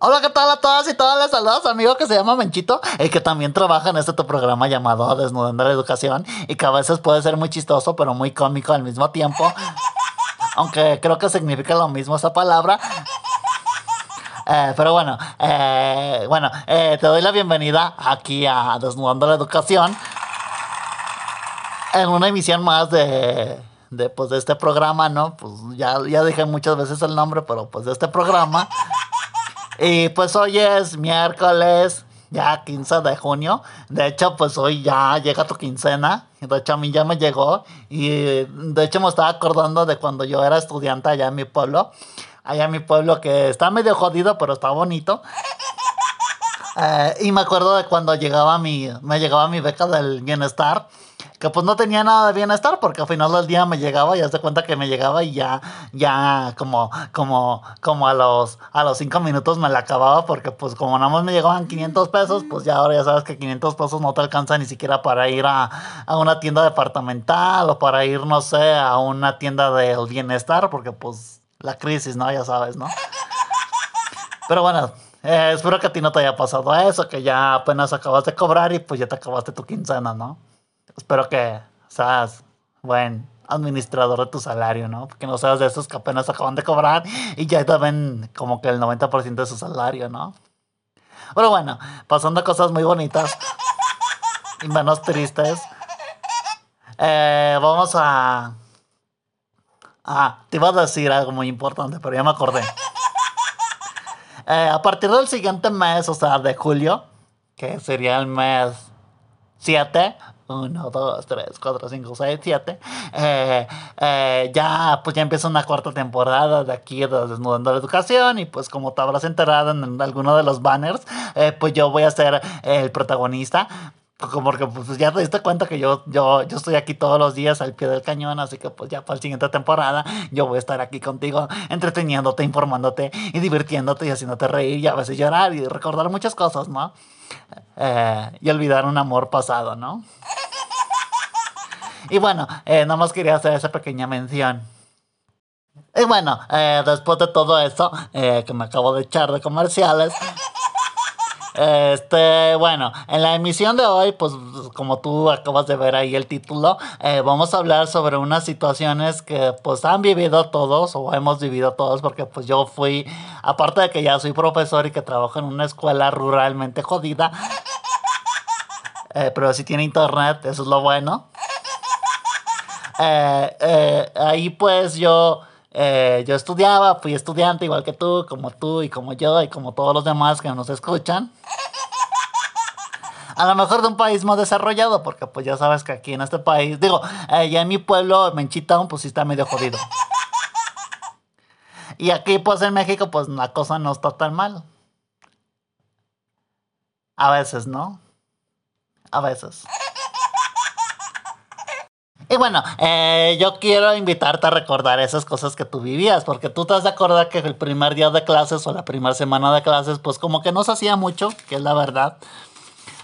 Hola, ¿qué tal a todas y todas? Les saludos su amigo que se llama Menchito y que también trabaja en este tu programa llamado Desnudando la Educación y que a veces puede ser muy chistoso pero muy cómico al mismo tiempo. Aunque creo que significa lo mismo esa palabra. Eh, pero bueno, eh, bueno, eh, te doy la bienvenida aquí a Desnudando la Educación en una emisión más de, de, pues, de este programa, ¿no? Pues ya, ya dije muchas veces el nombre, pero pues de este programa. Y pues hoy es miércoles, ya 15 de junio. De hecho, pues hoy ya llega tu quincena. De hecho, a mí ya me llegó. Y de hecho, me estaba acordando de cuando yo era estudiante allá en mi pueblo. Allá en mi pueblo que está medio jodido, pero está bonito. Eh, y me acuerdo de cuando llegaba mi, me llegaba mi beca del bienestar que pues no tenía nada de bienestar porque al final del día me llegaba y hace cuenta que me llegaba y ya, ya como, como, como a los, a los cinco minutos me la acababa porque pues como nada más me llegaban 500 pesos, pues ya ahora ya sabes que 500 pesos no te alcanza ni siquiera para ir a, a una tienda departamental o para ir, no sé, a una tienda del bienestar porque pues la crisis, ¿no? Ya sabes, ¿no? Pero bueno, eh, espero que a ti no te haya pasado eso, que ya apenas acabas de cobrar y pues ya te acabaste tu quincena, ¿no? Espero que seas buen administrador de tu salario, ¿no? Porque no seas de esos que apenas acaban de cobrar y ya te ven como que el 90% de su salario, ¿no? Pero bueno, pasando a cosas muy bonitas y menos tristes. Eh, vamos a... Ah, te iba a decir algo muy importante, pero ya me acordé. Eh, a partir del siguiente mes, o sea, de julio, que sería el mes 7, 1, 2, 3, 4, 5, 6, 7. ya, pues ya empieza una cuarta temporada de aquí de Desnudando la Educación. Y pues como te habrás enterado en alguno de los banners, eh, pues yo voy a ser el protagonista. Porque pues ya te diste cuenta que yo, yo, yo estoy aquí todos los días al pie del cañón, así que pues ya para la siguiente temporada yo voy a estar aquí contigo, entreteniéndote, informándote y divirtiéndote y haciéndote reír y a veces llorar y recordar muchas cosas, ¿no? Eh, y olvidar un amor pasado, ¿no? Y bueno, eh, nada más quería hacer esa pequeña mención. Y bueno, eh, después de todo eso, eh, que me acabo de echar de comerciales, este, bueno, en la emisión de hoy, pues como tú acabas de ver ahí el título, eh, vamos a hablar sobre unas situaciones que pues han vivido todos o hemos vivido todos porque pues yo fui, aparte de que ya soy profesor y que trabajo en una escuela ruralmente jodida, eh, pero si tiene internet, eso es lo bueno. Eh, ahí pues yo... yo estudiaba, fui estudiante igual que tú, como tú y como yo y como todos los demás que nos escuchan. A lo mejor de un país más desarrollado, porque pues ya sabes que aquí en este país, digo, ya en mi pueblo, Menchita, pues sí está medio jodido. Y aquí pues en México pues la cosa no está tan mal. A veces, ¿no? A veces. Y bueno, eh, yo quiero invitarte a recordar esas cosas que tú vivías, porque tú te has de acordar que el primer día de clases o la primera semana de clases, pues como que no se hacía mucho, que es la verdad.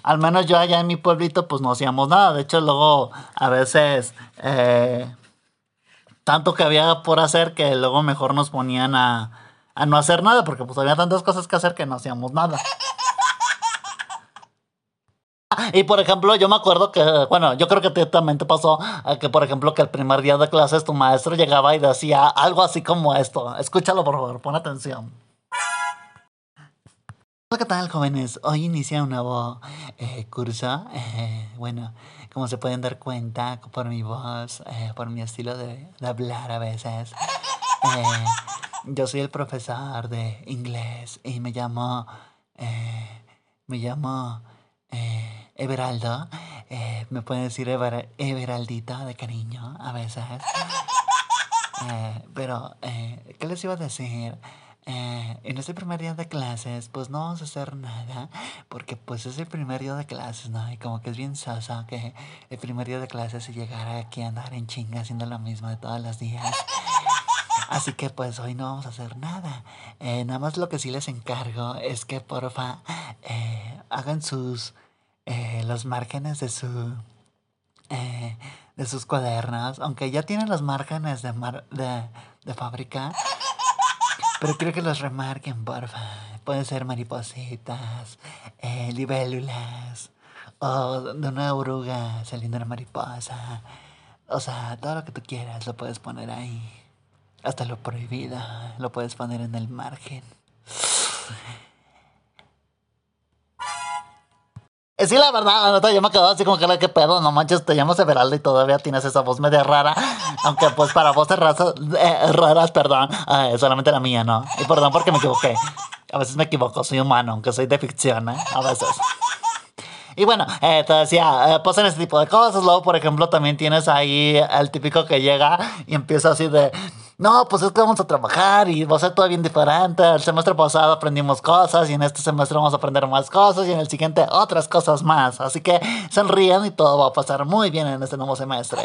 Al menos yo allá en mi pueblito, pues no hacíamos nada. De hecho, luego a veces, eh, tanto que había por hacer que luego mejor nos ponían a, a no hacer nada, porque pues había tantas cosas que hacer que no hacíamos nada. Y por ejemplo, yo me acuerdo que, bueno, yo creo que también te pasó eh, que, por ejemplo, que el primer día de clases tu maestro llegaba y decía algo así como esto. Escúchalo, por favor, pon atención. Hola, ¿qué tal, jóvenes? Hoy inicia un nuevo eh, curso. Eh, bueno, como se pueden dar cuenta por mi voz, por mi estilo de, de, hablar a veces, yo soy el profesor de inglés y me llamo, me llamo Everaldo. me pueden decir Ever, Everaldito de cariño a veces. pero, ¿qué les iba a decir? Eh, en este primer día de clases, pues no vamos a hacer nada, porque pues es el primer día de clases, ¿no? Y como que es bien sosa que el primer día de clases y llegar aquí a andar en chinga haciendo lo mismo de todos los días. Así que pues hoy no vamos a hacer nada. Eh, nada más lo que sí les encargo es que porfa eh, hagan sus eh, los márgenes de su eh, de sus cuadernos, aunque ya tienen los márgenes de, mar, de, de fábrica. Pero quiero que los remarquen, porfa. pueden ser maripositas, eh, libélulas, o de una oruga saliendo una mariposa. O sea, todo lo que tú quieras lo puedes poner ahí. Hasta lo prohibido lo puedes poner en el margen. Sí, la verdad, yo me quedo así como que, ¿qué pedo? No manches, te llamas Everaldo y todavía tienes esa voz media rara. Aunque, pues, para voces raras, eh, raras, perdón, eh, solamente la mía, ¿no? Y perdón porque me equivoqué. A veces me equivoco, soy humano, aunque soy de ficción, ¿eh? A veces. Y bueno, te decía, pues en este tipo de cosas. Luego, por ejemplo, también tienes ahí el típico que llega y empieza así de no, pues es que vamos a trabajar y va a ser todo bien diferente. El semestre pasado aprendimos cosas y en este semestre vamos a aprender más cosas y en el siguiente otras cosas más. Así que sonríen y todo va a pasar muy bien en este nuevo semestre.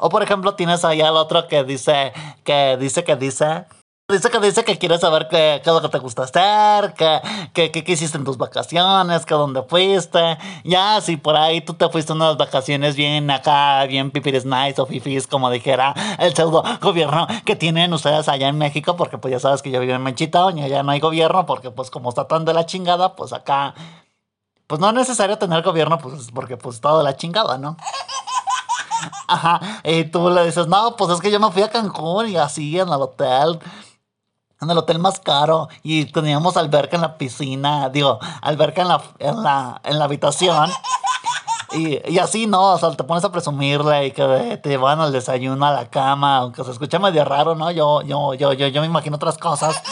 O por ejemplo tienes ahí al otro que dice, que dice, que dice, Dice que dice que quiere saber qué, es lo que te gusta qué, qué, hiciste en tus vacaciones, que dónde fuiste. Ya, si por ahí tú te fuiste unas vacaciones bien acá, bien pipiris nice o fifis, como dijera el pseudo gobierno que tienen ustedes allá en México, porque pues ya sabes que yo vivo en Menchita, y allá no hay gobierno, porque pues como está tan de la chingada, pues acá, pues no es necesario tener gobierno, pues porque pues todo de la chingada, ¿no? Ajá, y tú le dices, no, pues es que yo me fui a Cancún y así en el hotel en el hotel más caro y teníamos alberca en la piscina, digo, alberca en la, en la, en la habitación. Y, y, así, ¿no? O sea, te pones a presumirle y que te van al desayuno, a la cama, aunque se escucha medio raro, ¿no? Yo, yo, yo, yo, yo me imagino otras cosas.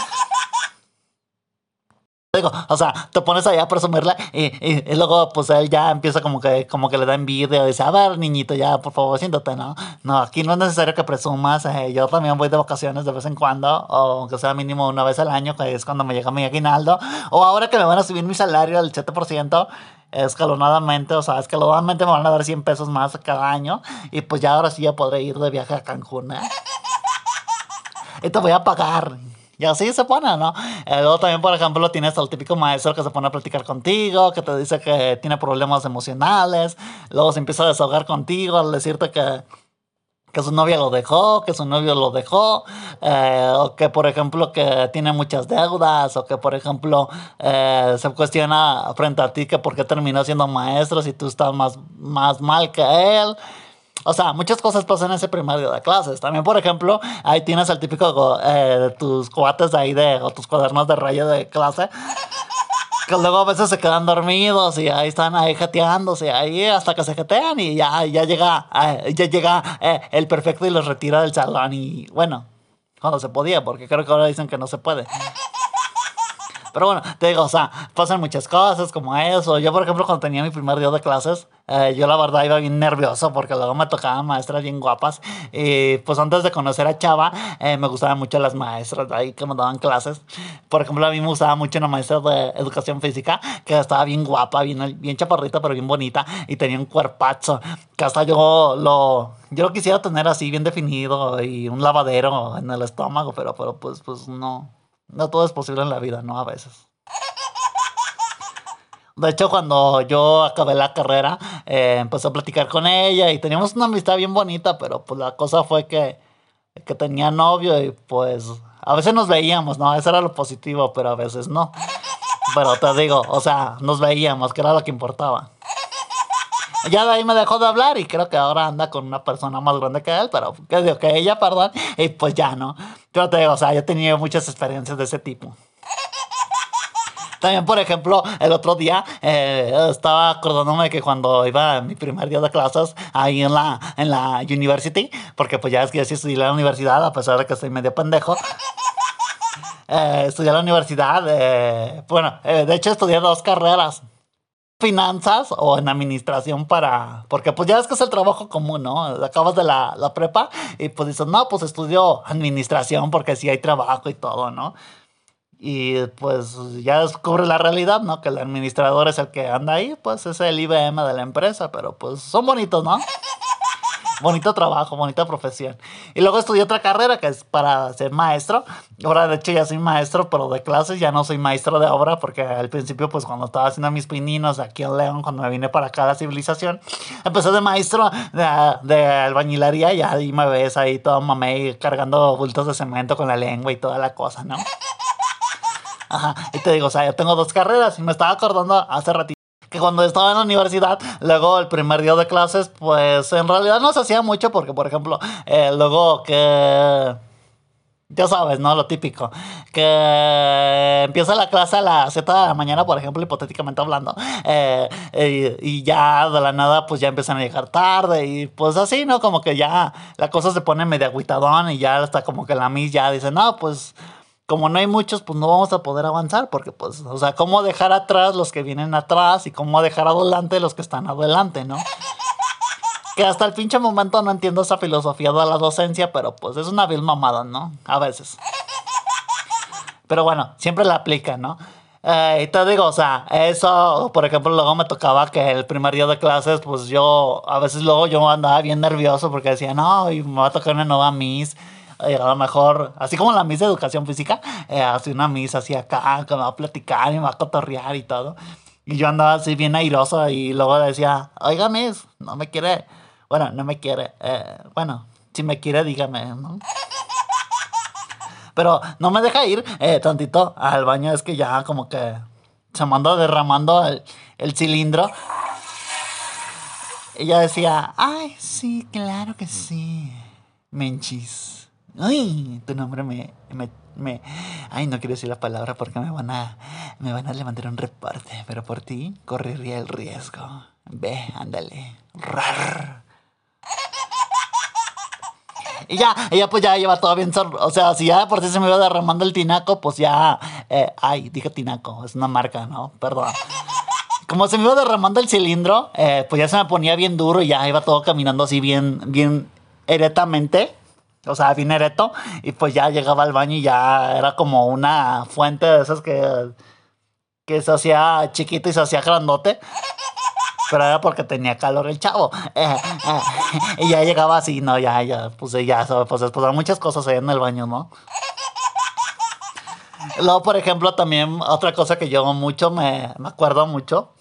Digo, o sea, te pones ahí a presumirla y, y, luego pues él ya empieza como que, como que le da envidia y dice, a ver niñito, ya por favor siéntate, ¿no? No, aquí no es necesario que presumas, eh, yo también voy de vacaciones de vez en cuando, o aunque sea mínimo una vez al año, que es cuando me llega mi aguinaldo, o ahora que me van a subir mi salario al 7%, escalonadamente, o sea, escalonadamente me van a dar 100 pesos más cada año, y pues ya ahora sí ya podré ir de viaje a Cancún, ¿eh? Y te voy a pagar. Y así se pone, ¿no? Eh, luego también, por ejemplo, tienes al típico maestro que se pone a platicar contigo, que te dice que tiene problemas emocionales, luego se empieza a desahogar contigo al decirte que, que su novia lo dejó, que su novio lo dejó, eh, o que por ejemplo que tiene muchas deudas, o que por ejemplo eh, se cuestiona frente a ti que por qué terminó siendo maestro si tú estás más, más mal que él. O sea, muchas cosas pasan ese primer día de clases. También, por ejemplo, ahí tienes el típico eh, tus cuates ahí de, o tus cuadernos de rayo de clase. Que luego a veces se quedan dormidos y ahí están ahí jeteándose ahí hasta que se jetean y ya, ya llega, eh, ya llega eh, el perfecto y los retira del salón y bueno, cuando se podía, porque creo que ahora dicen que no se puede. Pero bueno, te digo, o sea, pasan muchas cosas como eso. Yo, por ejemplo, cuando tenía mi primer día de clases, eh, yo la verdad iba bien nervioso porque luego me tocaban maestras bien guapas. Y pues antes de conocer a Chava, eh, me gustaban mucho las maestras ahí que me daban clases. Por ejemplo, a mí me gustaba mucho una maestra de educación física que estaba bien guapa, bien, bien chaparrita, pero bien bonita. Y tenía un cuerpazo que hasta yo lo, yo lo quisiera tener así bien definido y un lavadero en el estómago, pero, pero pues, pues no. No todo es posible en la vida, ¿no? A veces. De hecho, cuando yo acabé la carrera, eh, empecé a platicar con ella y teníamos una amistad bien bonita, pero pues la cosa fue que, que tenía novio y pues a veces nos veíamos, ¿no? Eso era lo positivo, pero a veces no. Pero te digo, o sea, nos veíamos, que era lo que importaba. Ya de ahí me dejó de hablar y creo que ahora anda con una persona más grande que él, pero que digo que ella, perdón, y pues ya no. Yo te digo, o sea, yo he tenido muchas experiencias de ese tipo. También, por ejemplo, el otro día eh, estaba acordándome que cuando iba a mi primer día de clases ahí en la, en la university, porque pues ya es que yo sí estudié en la universidad, a pesar de que soy medio pendejo. Eh, estudié en la universidad, eh, bueno, de hecho estudié dos carreras finanzas o en administración para, porque pues ya es que es el trabajo común, ¿no? Acabas de la, la prepa y pues dices, no, pues estudio administración porque sí hay trabajo y todo, ¿no? Y pues ya descubre la realidad, ¿no? Que el administrador es el que anda ahí, pues es el IBM de la empresa, pero pues son bonitos, ¿no? bonito trabajo, bonita profesión. Y luego estudié otra carrera que es para ser maestro. Ahora, de hecho, ya soy maestro, pero de clases ya no soy maestro de obra, porque al principio, pues cuando estaba haciendo mis pininos aquí en León, cuando me vine para acá a la civilización, empecé de maestro de, de albañilería y ahí me ves ahí todo mamey cargando bultos de cemento con la lengua y toda la cosa, ¿no? Ajá, y te digo, o sea, yo tengo dos carreras y me estaba acordando hace ratito que cuando estaba en la universidad, luego el primer día de clases, pues en realidad no se hacía mucho porque, por ejemplo, eh, luego que ya sabes, ¿no? Lo típico. Que empieza la clase a las 7 de la mañana, por ejemplo, hipotéticamente hablando. Eh, y ya de la nada, pues ya empiezan a llegar tarde. Y pues así, ¿no? Como que ya la cosa se pone medio aguitadón y ya hasta como que la mis ya dice, no, pues como no hay muchos, pues no vamos a poder avanzar. Porque, pues, o sea, ¿cómo dejar atrás los que vienen atrás y cómo dejar adelante los que están adelante, ¿no? que hasta el pinche momento no entiendo esa filosofía de la docencia, pero pues es una vil mamada, ¿no? A veces. Pero bueno, siempre la aplica, ¿no? Eh, y te digo, o sea, eso, por ejemplo, luego me tocaba que el primer día de clases, pues yo, a veces luego yo andaba bien nervioso porque decía, no, y me va a tocar una nueva Miss. Y a lo mejor, así como la Miss de Educación Física, eh, así una Miss así acá, que me va a platicar y me va a cotorrear y todo. Y yo andaba así bien airoso y luego decía, oiga Miss, no me quiere bueno, no me quiere. Eh, bueno, si me quiere, dígame, ¿no? Pero no me deja ir eh, tantito al baño. Es que ya como que se mandó derramando el, el cilindro. Ella decía, ay, sí, claro que sí. Menchis. Ay, tu nombre me, me, me, Ay, no quiero decir la palabra porque me van a... Me van a levantar un reporte. Pero por ti correría el riesgo. Ve, ándale. Rar. Y ya, ella pues ya lleva todo bien. O sea, si ya por si se me iba derramando el tinaco, pues ya. Eh, ay, dije tinaco, es una marca, ¿no? Perdón. Como se me iba derramando el cilindro, eh, pues ya se me ponía bien duro y ya iba todo caminando así bien, bien eretamente. O sea, bien ereto. Y pues ya llegaba al baño y ya era como una fuente de esas que, que se hacía chiquito y se hacía grandote pero era porque tenía calor el chavo. Y ya llegaba así, no, ya, ya, pues ya, pues después muchas cosas en el baño, ¿no? Luego, por ejemplo, también otra cosa que yo mucho me, me acuerdo mucho.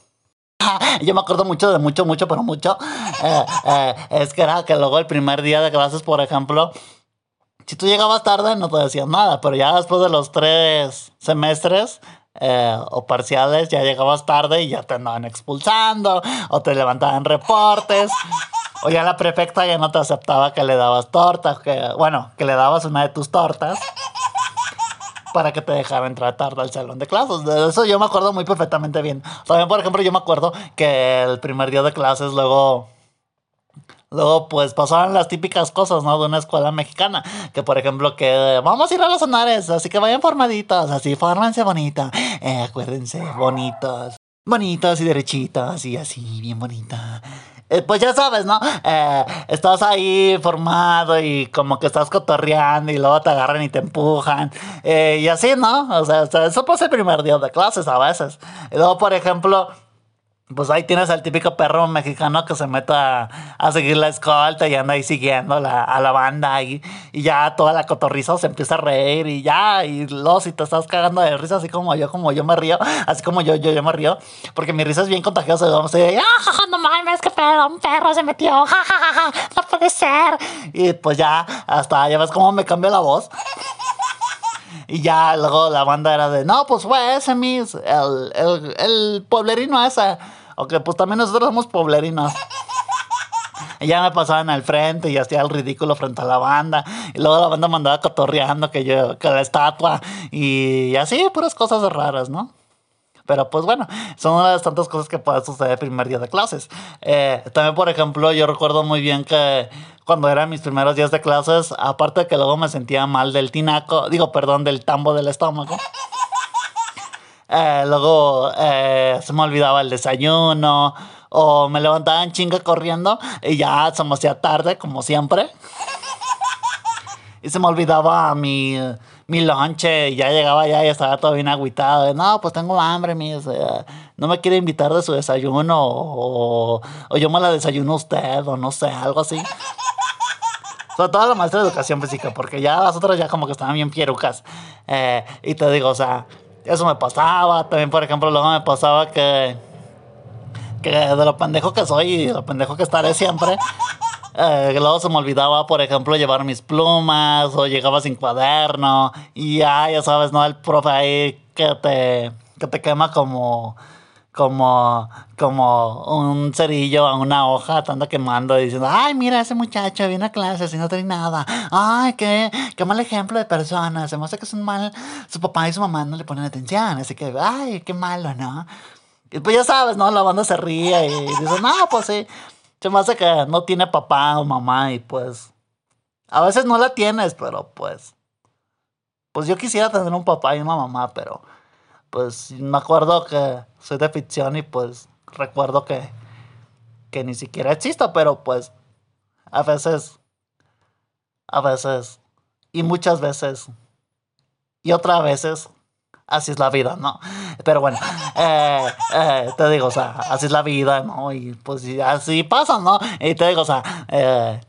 Yo me acuerdo mucho de mucho, mucho, pero mucho. Eh, es que era que luego el primer día de clases, por ejemplo, si tú llegabas tarde no te decían nada, pero ya después de los tres semestres, eh, o parciales ya llegabas tarde y ya te andaban expulsando o te levantaban reportes. O ya la prefecta ya no te aceptaba que le dabas torta, que, bueno, que le dabas una de tus tortas para que te dejara entrar tarde al salón de clases. De eso yo me acuerdo muy perfectamente bien. También, por ejemplo, yo me acuerdo que el primer día de clases luego Luego, pues pasaban las típicas cosas, ¿no? De una escuela mexicana. Que, por ejemplo, que vamos a ir a los sonares, así que vayan formaditos, así, fórmense bonita. Eh, acuérdense, bonitos. Bonitos y derechitos, y así, bien bonita. Eh, pues ya sabes, ¿no? Eh, estás ahí formado y como que estás cotorreando y luego te agarran y te empujan. y así, ¿no? O sea, eso pasa el primer día de clases a veces. Y luego, por ejemplo pues ahí tienes al típico perro mexicano que se mete a, seguir la escolta y anda ahí siguiendo a la banda y, y ya toda la cotorriza se empieza a reír y ya, y luego si te estás cagando de risa, así como yo, como yo me río, así como yo, yo, yo me río, porque mi risa es bien contagiosa, vamos a ¡ah, no mames, qué pedo, un perro se metió, ja, no puede ser. Y pues ya, hasta ya ves cómo me cambia la voz. Y ya luego la banda era de, no, pues fue ese, mis, el, el, el pueblerino ese. Ok, pues también nosotros somos pueblerinos. Y ya me pasaban al frente y hacía el ridículo frente a la banda. Y luego la banda me andaba cotorreando que yo, que la estatua. Y así, puras cosas raras, ¿no? Pero pues bueno, son una de las tantas cosas que pueden suceder el primer día de clases. Eh, también, por ejemplo, yo recuerdo muy bien que cuando eran mis primeros días de clases, aparte de que luego me sentía mal del tinaco, digo, perdón, del tambo del estómago. Eh, luego eh, se me olvidaba el desayuno. O me levantaba chinga corriendo y ya se me hacía tarde, como siempre. Y se me olvidaba mi, mi lonche y ya llegaba ya y estaba todo bien agüitado. no, pues tengo hambre, mis, no me quiere invitar de su desayuno o, o yo me la desayuno usted o no sé, algo así. Sobre todo la maestra de educación física, porque ya las otras ya como que estaban bien pierucas. Eh, y te digo, o sea, eso me pasaba. También, por ejemplo, luego me pasaba que. Que de lo pendejo que soy y de lo pendejo que estaré siempre. eh, luego se me olvidaba, por ejemplo, llevar mis plumas o llegaba sin cuaderno y ya, ya sabes, ¿no? El profe ahí que te, que te quema como como, como un cerillo a una hoja, estando quemando y diciendo, ay, mira, ese muchacho viene a clase y no tiene nada. Ay, qué, qué mal ejemplo de persona. Se hace que es un mal, su papá y su mamá no le ponen atención. Así que, ay, qué malo, ¿no? Y pues ya sabes, ¿no? La banda se ríe y dice, no, pues sí. Se me hace que no tiene papá o mamá y pues... A veces no la tienes, pero pues... Pues yo quisiera tener un papá y una mamá, pero pues me acuerdo que soy de ficción y pues recuerdo que, que ni siquiera existo, pero pues a veces, a veces, y muchas veces, y otras veces, así es la vida, ¿no? Pero bueno, eh, eh, te digo, o sea, así es la vida, ¿no? Y pues así pasa, ¿no? Y te digo, o sea, eh,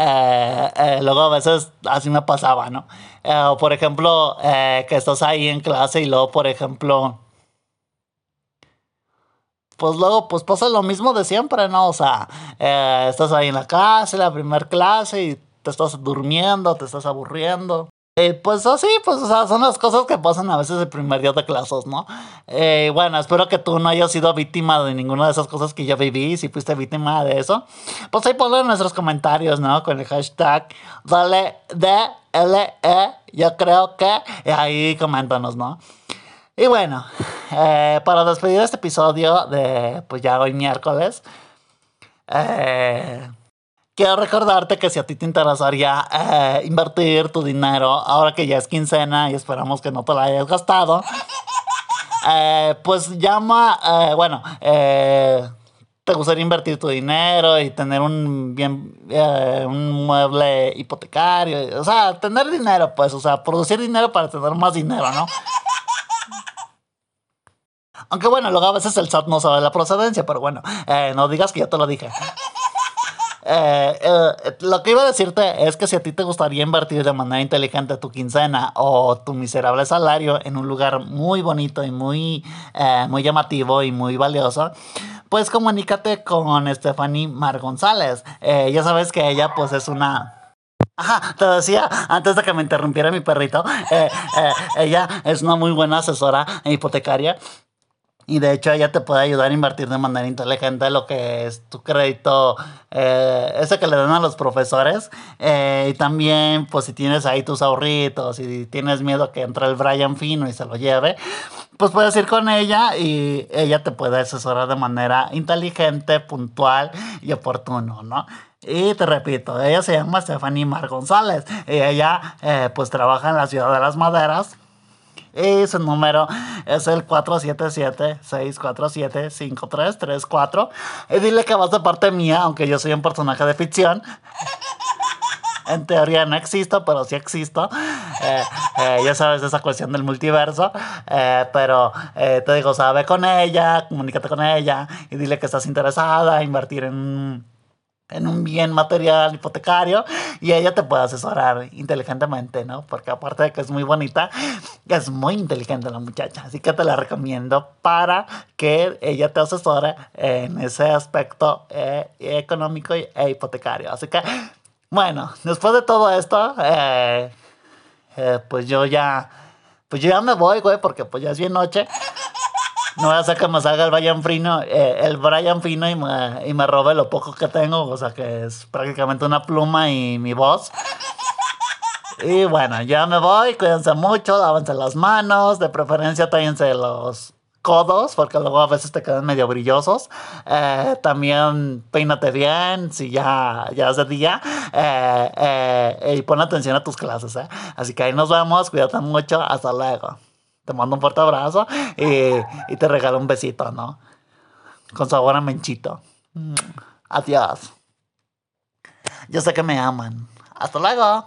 eh, eh, luego a veces así me pasaba, ¿no? Eh, o por ejemplo, que estás ahí en clase y luego, por ejemplo, pues luego pues pasa lo mismo de siempre, ¿no? O sea, estás ahí en la clase, la primera clase y te estás durmiendo, te estás aburriendo. Eh, pues así, pues o sea, son las cosas que pasan a veces el primer día de clases, ¿no? Eh, bueno, espero que tú no hayas sido víctima de ninguna de esas cosas que yo viví. Si fuiste víctima de eso, pues ahí ponlo en nuestros comentarios, ¿no? Con el hashtag dale DLE. Yo creo que ahí coméntanos, ¿no? Y bueno, eh, para despedir este episodio de, pues ya hoy miércoles, eh, Quiero recordarte que si a ti te interesaría eh, invertir tu dinero, ahora que ya es quincena y esperamos que no te lo hayas gastado, eh, pues llama, eh, bueno, te gustaría invertir tu dinero y tener un bien, un mueble hipotecario, o sea, tener dinero, pues, o sea, producir dinero para tener más dinero, ¿no? Aunque bueno, luego a veces el SAT no sabe la procedencia, pero bueno, no digas que yo te lo dije. Eh, eh, lo que iba a decirte es que si a ti te gustaría invertir de manera inteligente tu quincena o tu miserable salario en un lugar muy bonito y muy, eh, muy llamativo y muy valioso, pues comunícate con Stephanie Mar González. ya sabes que ella pues es una... Ajá, te decía antes de que me interrumpiera mi perrito, ella es una muy buena asesora hipotecaria y de hecho ella te puede ayudar a invertir de manera inteligente lo que es tu crédito, eh, ese que le dan a los profesores. Eh, y también, pues si tienes ahí tus ahorritos y tienes miedo que entre el Brian Fino y se lo lleve, pues puedes ir con ella y ella te puede asesorar de manera inteligente, puntual y oportuno, ¿no? Y te repito, ella se llama Stephanie Mar González. Y ella, eh, pues, trabaja en la ciudad de las maderas y su número es el 477-647-5334. Y dile que vas de parte mía, aunque yo soy un personaje de ficción. En teoría no existo, pero sí existo. Eh, eh, ya sabes esa cuestión del multiverso. Eh, pero te digo, sabe con ella, comunícate con ella y dile que estás interesada en invertir en en un bien material hipotecario y ella te puede asesorar inteligentemente, ¿no? Porque aparte de que es muy bonita, es muy inteligente la muchacha, así que te la recomiendo para que ella te asesore en ese aspecto eh, económico e hipotecario. Así que, bueno, después de todo esto, eh, eh, pues yo ya, pues yo ya me voy, güey, porque pues ya es bien noche no voy a que me salga el Brian Fino, eh, el Brian Fino y me, y me robe lo poco que tengo, o sea que es prácticamente una pluma y mi voz. Y bueno, ya me voy, cuídense mucho, lávense las manos, de preferencia tállense los codos, porque luego a veces te quedan medio brillosos. Eh, también peínate bien, si ya, ya de día. Eh, y pon atención a tus clases, Así que ahí nos vemos, cuídate mucho, hasta luego te mando un fuerte abrazo y, te regalo un besito, ¿no? Con sabor a menchito. Adiós. Yo sé que me aman. Hasta luego.